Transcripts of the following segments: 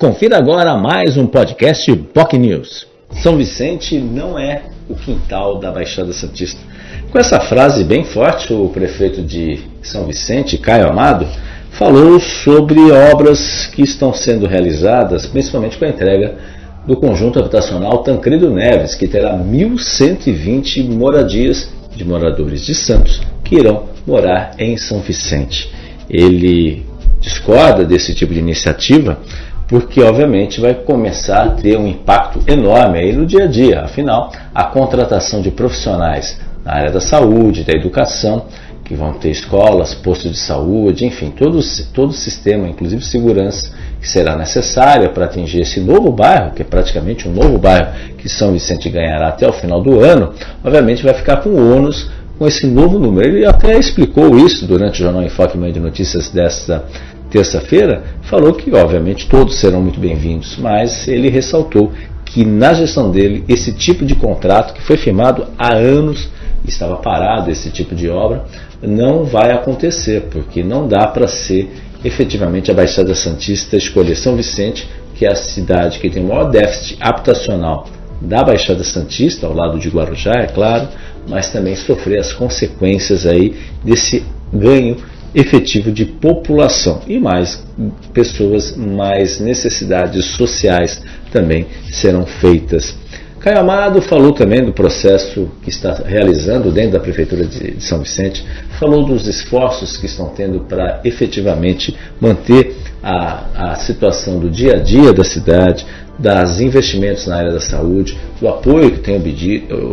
Confira agora mais um podcast POC News. São Vicente não é o quintal da Baixada Santista. Com essa frase bem forte, o prefeito de São Vicente, Caio Amado, falou sobre obras que estão sendo realizadas, principalmente com a entrega do conjunto habitacional Tancredo Neves, que terá 1.120 moradias de moradores de Santos que irão morar em São Vicente. Ele discorda desse tipo de iniciativa porque obviamente vai começar a ter um impacto enorme aí no dia a dia. Afinal, a contratação de profissionais na área da saúde, da educação, que vão ter escolas, postos de saúde, enfim, todo, todo o sistema, inclusive segurança, que será necessária para atingir esse novo bairro, que é praticamente um novo bairro que São Vicente ganhará até o final do ano, obviamente vai ficar com ônus com esse novo número. Ele até explicou isso durante o Jornal Enfoque Manhã de Notícias desta terça-feira, falou que, obviamente, todos serão muito bem-vindos, mas ele ressaltou que na gestão dele, esse tipo de contrato que foi firmado há anos, estava parado esse tipo de obra, não vai acontecer, porque não dá para ser efetivamente a Baixada Santista escolher São Vicente, que é a cidade que tem o maior déficit habitacional da Baixada Santista, ao lado de Guarujá, é claro, mas também sofrer as consequências aí desse ganho efetivo de população e mais pessoas, mais necessidades sociais também serão feitas. Caio Amado falou também do processo que está realizando dentro da Prefeitura de São Vicente, falou dos esforços que estão tendo para efetivamente manter a, a situação do dia a dia da cidade, das investimentos na área da saúde, do apoio que tem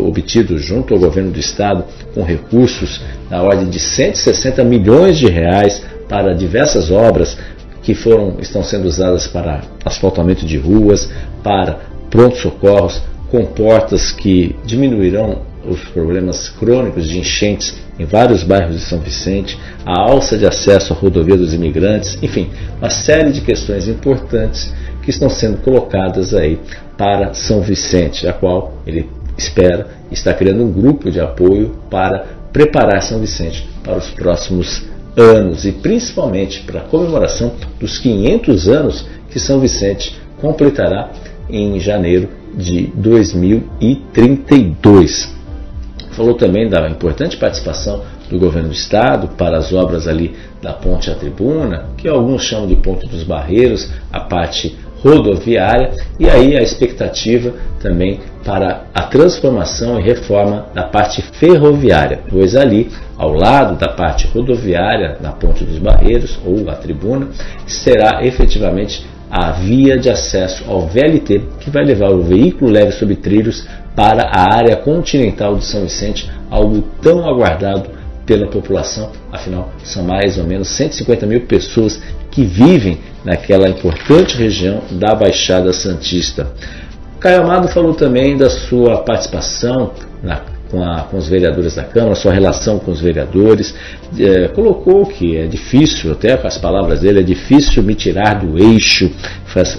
obtido junto ao governo do estado com recursos na ordem de 160 milhões de reais para diversas obras que foram estão sendo usadas para asfaltamento de ruas, para prontos socorros, com portas que diminuirão os problemas crônicos de enchentes em vários bairros de São Vicente, a alça de acesso à rodovia dos imigrantes, enfim, uma série de questões importantes que estão sendo colocadas aí para São Vicente, a qual ele espera está criando um grupo de apoio para preparar São Vicente para os próximos anos e principalmente para a comemoração dos 500 anos que São Vicente completará em janeiro de 2032. Falou também da importante participação do governo do estado para as obras ali da ponte à tribuna, que alguns chamam de ponte dos barreiros, a parte rodoviária, e aí a expectativa também para a transformação e reforma da parte ferroviária, pois ali, ao lado da parte rodoviária, na Ponte dos Barreiros ou a tribuna, será efetivamente a via de acesso ao VLT, que vai levar o veículo leve sobre trilhos para a área continental de São Vicente, algo tão aguardado pela população, afinal, são mais ou menos 150 mil pessoas que vivem naquela importante região da Baixada Santista. Caio Amado falou também da sua participação na com, a, com, os vereadores da Câmara, sua relação com os vereadores, é, colocou que é difícil, até com as palavras dele, é difícil me tirar do eixo,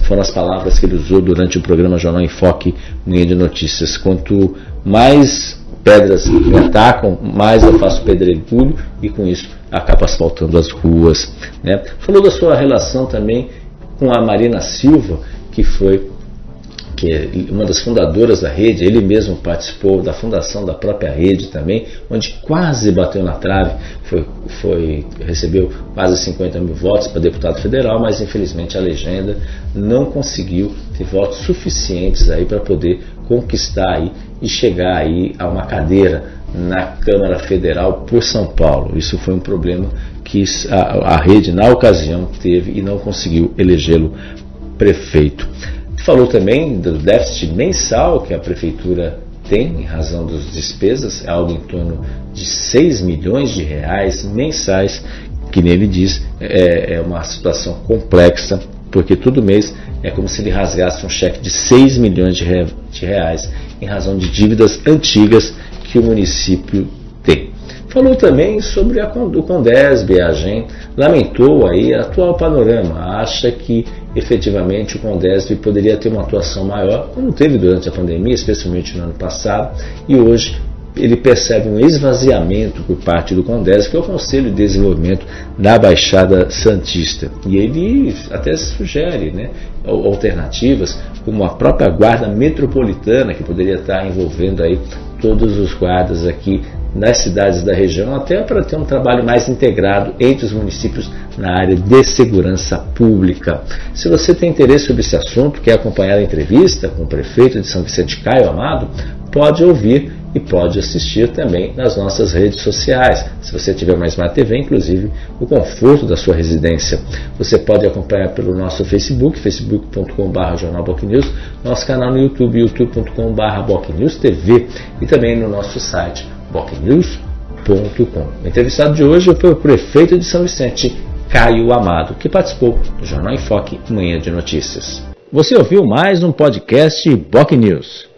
foram as palavras que ele usou durante o programa Jornal Enfoque Linha de Notícias. Quanto mais pedras me atacam, mais eu faço pedregulho e com isso acaba asfaltando as ruas. Né? Falou da sua relação também com a Marina Silva, que foi que é uma das fundadoras da rede, ele mesmo participou da fundação da própria rede também, onde quase bateu na trave, foi, foi recebeu quase 50 mil votos para deputado federal, mas infelizmente a legenda não conseguiu ter votos suficientes aí para poder conquistar aí e chegar aí a uma cadeira na Câmara Federal por São Paulo. Isso foi um problema que a, a rede na ocasião teve e não conseguiu elegê-lo prefeito. Falou também do déficit mensal que a prefeitura tem em razão das despesas, é algo em torno de 6 milhões de reais mensais, que nele diz é, é uma situação complexa, porque todo mês é como se ele rasgasse um cheque de 6 milhões de, reais em razão de dívidas antigas que o município. Falou também sobre a, o Condesb, a GEM, lamentou aí o atual panorama, acha que efetivamente o Condesb poderia ter uma atuação maior, como teve durante a pandemia, especialmente no ano passado, e hoje ele percebe um esvaziamento por parte do CONDES, que é o Conselho de Desenvolvimento da Baixada Santista. E ele até sugere né, alternativas, como a própria Guarda Metropolitana, que poderia estar envolvendo aí todos os guardas aqui nas cidades da região, até para ter um trabalho mais integrado entre os municípios na área de segurança pública. Se você tem interesse sobre esse assunto, quer acompanhar a entrevista com o prefeito de São Vicente Caio Amado, pode ouvir e pode assistir também nas nossas redes sociais. Se você tiver mais uma TV, inclusive o conforto da sua residência. Você pode acompanhar pelo nosso Facebook, facebook.com.br jornalbocnews, nosso canal no YouTube, youtube.com.br TV e também no nosso site bocnews.com. O entrevistado de hoje foi o prefeito de São Vicente, Caio Amado, que participou do Jornal em Foque Manhã de Notícias. Você ouviu mais um podcast Boc News.